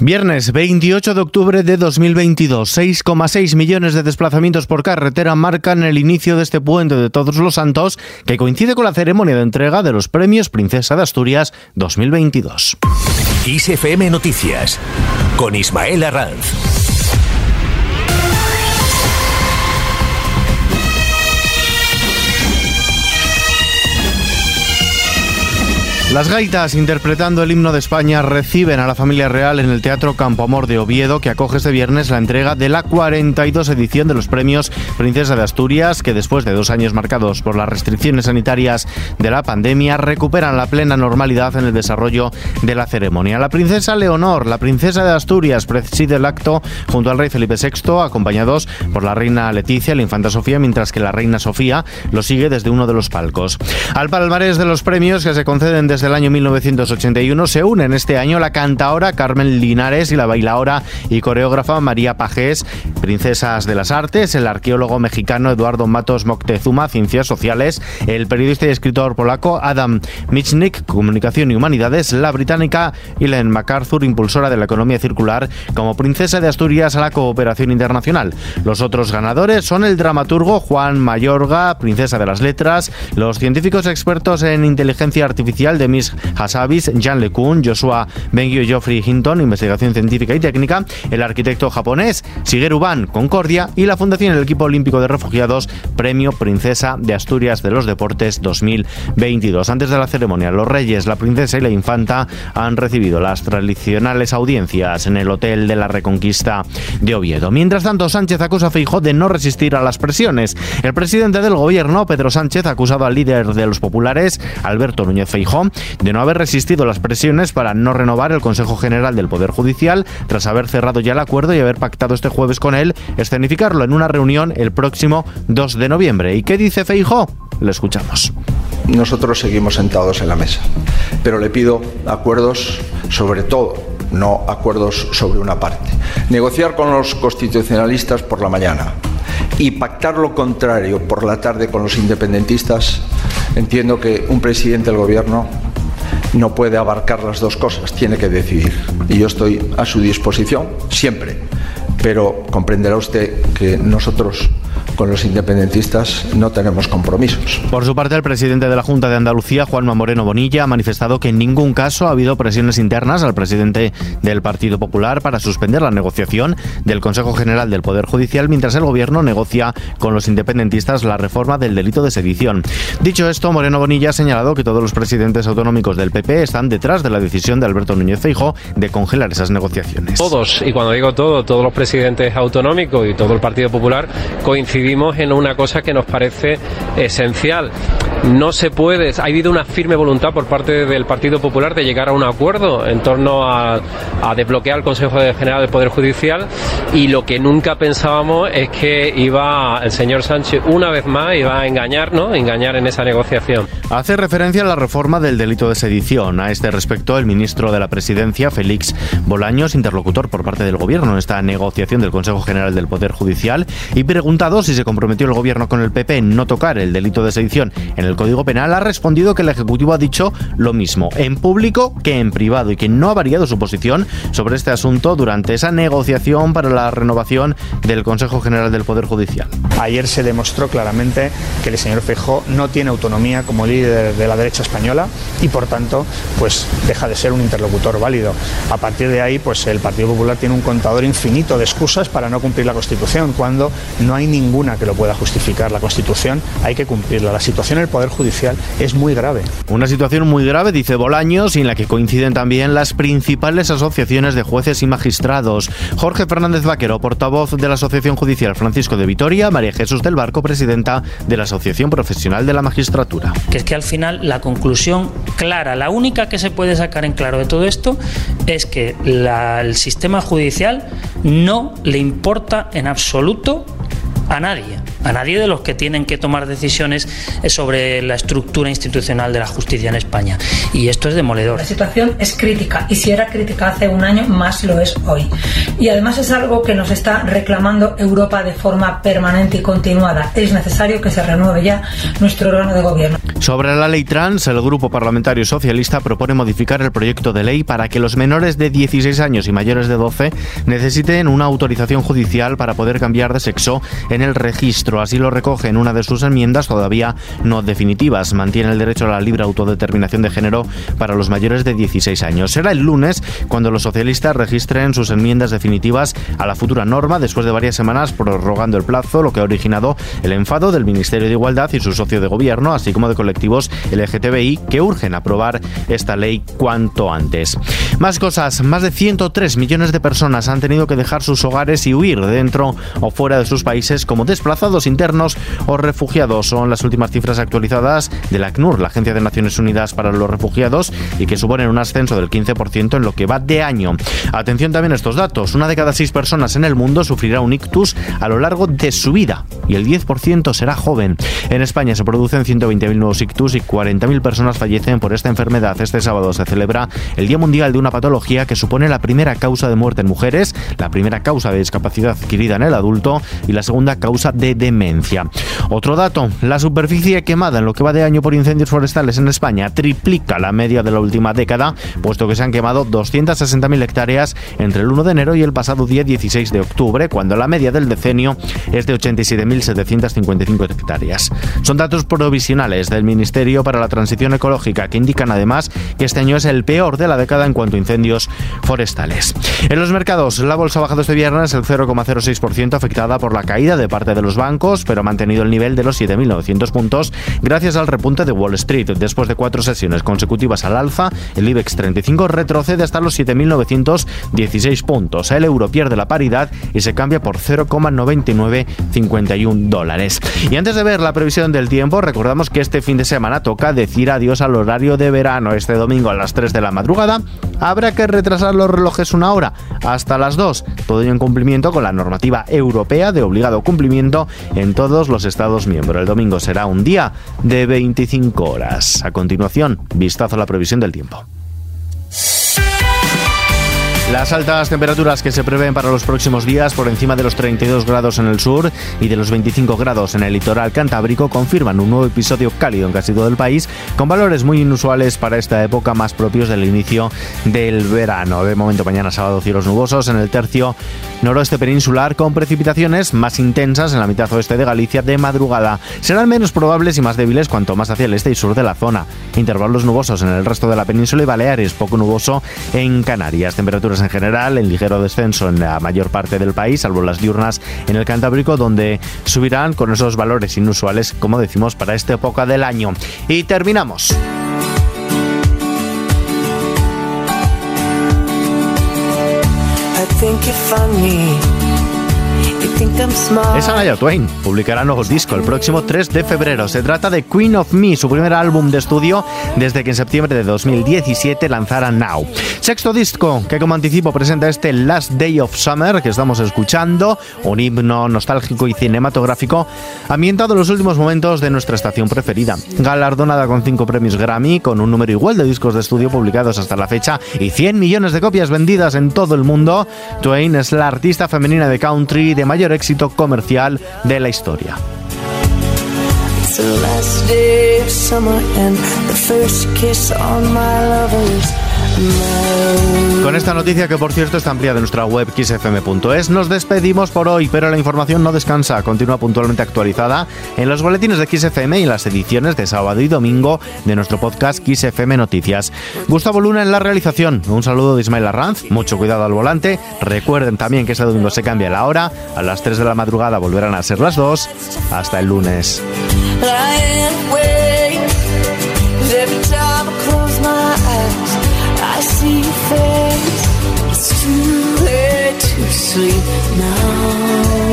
Viernes 28 de octubre de 2022, 6,6 millones de desplazamientos por carretera marcan el inicio de este puente de Todos los Santos, que coincide con la ceremonia de entrega de los premios Princesa de Asturias 2022. ISFM Noticias, con Ismael Arranz. Las gaitas interpretando el himno de España reciben a la familia real en el Teatro Campo Amor de Oviedo, que acoge este viernes la entrega de la 42 edición de los premios Princesa de Asturias, que después de dos años marcados por las restricciones sanitarias de la pandemia, recuperan la plena normalidad en el desarrollo de la ceremonia. La princesa Leonor, la princesa de Asturias, preside el acto junto al rey Felipe VI, acompañados por la reina Leticia y la infanta Sofía, mientras que la reina Sofía lo sigue desde uno de los palcos. Al palmarés de los premios que se conceden desde del año 1981 se unen este año la cantaora Carmen Linares y la bailaora y coreógrafa María Pajés, princesas de las artes, el arqueólogo mexicano Eduardo Matos Moctezuma, ciencias sociales, el periodista y escritor polaco Adam Michnik, comunicación y humanidades, la británica Ellen MacArthur, impulsora de la economía circular, como princesa de Asturias a la cooperación internacional. Los otros ganadores son el dramaturgo Juan Mayorga, princesa de las letras, los científicos expertos en inteligencia artificial de Miss Hassabis, Jan LeCun, Joshua Bengio y Geoffrey Hinton, investigación científica y técnica, el arquitecto japonés Shigeru Ban, Concordia y la Fundación El Equipo Olímpico de Refugiados, Premio Princesa de Asturias de los Deportes 2022. Antes de la ceremonia, los reyes, la princesa y la infanta han recibido las tradicionales audiencias en el Hotel de la Reconquista de Oviedo. Mientras tanto, Sánchez acusa a Feijóo de no resistir a las presiones. El presidente del gobierno, Pedro Sánchez, ha acusado al líder de los populares, Alberto Núñez Feijóo, de no haber resistido las presiones para no renovar el Consejo General del Poder Judicial tras haber cerrado ya el acuerdo y haber pactado este jueves con él escenificarlo en una reunión el próximo 2 de noviembre. ¿Y qué dice Feijó? Le escuchamos. Nosotros seguimos sentados en la mesa, pero le pido acuerdos sobre todo no acuerdos sobre una parte. Negociar con los constitucionalistas por la mañana y pactar lo contrario por la tarde con los independentistas, entiendo que un presidente del gobierno no puede abarcar las dos cosas, tiene que decidir. Y yo estoy a su disposición siempre, pero comprenderá usted que nosotros con los independentistas no tenemos compromisos. Por su parte, el presidente de la Junta de Andalucía, Juanma Moreno Bonilla, ha manifestado que en ningún caso ha habido presiones internas al presidente del Partido Popular para suspender la negociación del Consejo General del Poder Judicial mientras el gobierno negocia con los independentistas la reforma del delito de sedición. Dicho esto, Moreno Bonilla ha señalado que todos los presidentes autonómicos del PP están detrás de la decisión de Alberto Núñez Feijo de congelar esas negociaciones. Todos, y cuando digo todo, todos los presidentes autonómicos y todo el Partido Popular coinciden en una cosa que nos parece esencial. No se puede, ha habido una firme voluntad por parte del Partido Popular de llegar a un acuerdo en torno a, desbloquear el Consejo General del Poder Judicial y lo que nunca pensábamos es que iba el señor Sánchez una vez más iba a engañar, ¿no? Engañar en esa negociación. Hace referencia a la reforma del delito de sedición. A este respecto, el ministro de la Presidencia, Félix Bolaños, interlocutor por parte del Gobierno en esta negociación del Consejo General del Poder Judicial, y preguntado si se comprometió el gobierno con el PP en no tocar el delito de sedición en el Código Penal, ha respondido que el Ejecutivo ha dicho lo mismo en público que en privado y que no ha variado su posición sobre este asunto durante esa negociación para la renovación del Consejo General del Poder Judicial. Ayer se demostró claramente que el señor Feijó no tiene autonomía como líder de la derecha española y por tanto pues deja de ser un interlocutor válido. A partir de ahí pues el Partido Popular tiene un contador infinito de excusas para no cumplir la Constitución cuando no hay ninguna que lo pueda justificar. La Constitución hay que cumplirla. La situación en el Poder Judicial es muy grave. Una situación muy grave, dice Bolaños, y en la que coinciden también las principales asociaciones de jueces y magistrados. Jorge Fernández Vaquero, portavoz de la Asociación Judicial Francisco de Vitoria, María Jesús del Barco, presidenta de la Asociación Profesional de la Magistratura. Que es que al final la conclusión clara, la única que se puede sacar en claro de todo esto, es que el sistema judicial no le importa en absoluto a nadie. A nadie de los que tienen que tomar decisiones sobre la estructura institucional de la justicia en España. Y esto es demoledor. La situación es crítica y si era crítica hace un año, más lo es hoy. Y además es algo que nos está reclamando Europa de forma permanente y continuada. Es necesario que se renueve ya nuestro órgano de gobierno. Sobre la ley trans, el Grupo Parlamentario Socialista propone modificar el proyecto de ley para que los menores de 16 años y mayores de 12 necesiten una autorización judicial para poder cambiar de sexo en el registro. Así lo recoge en una de sus enmiendas todavía no definitivas. Mantiene el derecho a la libre autodeterminación de género para los mayores de 16 años. Será el lunes cuando los socialistas registren sus enmiendas definitivas a la futura norma después de varias semanas prorrogando el plazo, lo que ha originado el enfado del Ministerio de Igualdad y su socio de gobierno, así como de colectivos LGTBI que urgen aprobar esta ley cuanto antes. Más cosas, más de 103 millones de personas han tenido que dejar sus hogares y huir dentro o fuera de sus países como desplazados internos o refugiados. Son las últimas cifras actualizadas de la ACNUR, la Agencia de Naciones Unidas para los Refugiados, y que suponen un ascenso del 15% en lo que va de año. Atención también a estos datos. Una de cada seis personas en el mundo sufrirá un ictus a lo largo de su vida y el 10% será joven. En España se producen 120.000 nuevos ictus y 40.000 personas fallecen por esta enfermedad. Este sábado se celebra el Día Mundial de una patología que supone la primera causa de muerte en mujeres, la primera causa de discapacidad adquirida en el adulto y la segunda causa de Otro dato, la superficie quemada en lo que va de año por incendios forestales en España triplica la media de la última década, puesto que se han quemado 260.000 hectáreas entre el 1 de enero y el pasado día 16 de octubre, cuando la media del decenio es de 87.755 hectáreas. Son datos provisionales del Ministerio para la Transición Ecológica que indican además que este año es el peor de la década en cuanto a incendios forestales. En los mercados, la bolsa ha bajado este viernes el 0,06% afectada por la caída de parte de los bancos, pero ha mantenido el nivel de los 7.900 puntos gracias al repunte de Wall Street. Después de cuatro sesiones consecutivas al alza, el IBEX 35 retrocede hasta los 7.916 puntos. El euro pierde la paridad y se cambia por 0,9951 dólares. Y antes de ver la previsión del tiempo, recordamos que este fin de semana toca decir adiós al horario de verano. Este domingo a las 3 de la madrugada habrá que retrasar los relojes una hora hasta las 2. Todo ello en cumplimiento con la normativa europea de obligado cumplimiento en todos los Estados miembros. El domingo será un día de 25 horas. A continuación, vistazo a la previsión del tiempo. Las altas temperaturas que se prevén para los próximos días por encima de los 32 grados en el sur y de los 25 grados en el litoral cantábrico confirman un nuevo episodio cálido en casi todo el país con valores muy inusuales para esta época más propios del inicio del verano. De momento mañana sábado cielos nubosos en el tercio noroeste peninsular con precipitaciones más intensas en la mitad oeste de Galicia de madrugada. Serán menos probables y más débiles cuanto más hacia el este y sur de la zona. Intervalos nubosos en el resto de la península y Baleares, poco nuboso en Canarias. Temperaturas en general en ligero descenso en la mayor parte del país, salvo las diurnas en el Cantábrico, donde subirán con esos valores inusuales, como decimos, para esta época del año. Y terminamos. Es Anaya Twain. Publicará nuevo disco el próximo 3 de febrero. Se trata de Queen of Me, su primer álbum de estudio desde que en septiembre de 2017 lanzara Now. Sexto disco que como anticipo presenta este Last Day of Summer que estamos escuchando, un himno nostálgico y cinematográfico ambientado en los últimos momentos de nuestra estación preferida. Galardonada con 5 premios Grammy, con un número igual de discos de estudio publicados hasta la fecha y 100 millones de copias vendidas en todo el mundo, Twain es la artista femenina de country de mayor éxito comercial de la historia. Con esta noticia que por cierto está ampliada en nuestra web xfm.es, nos despedimos por hoy, pero la información no descansa, continúa puntualmente actualizada en los boletines de XFM y en las ediciones de sábado y domingo de nuestro podcast XFM Noticias. Gustavo Luna en la realización, un saludo de Ismael Arranz, mucho cuidado al volante, recuerden también que este domingo se cambia la hora, a las 3 de la madrugada volverán a ser las 2, hasta el lunes. face. It's too late to sleep now.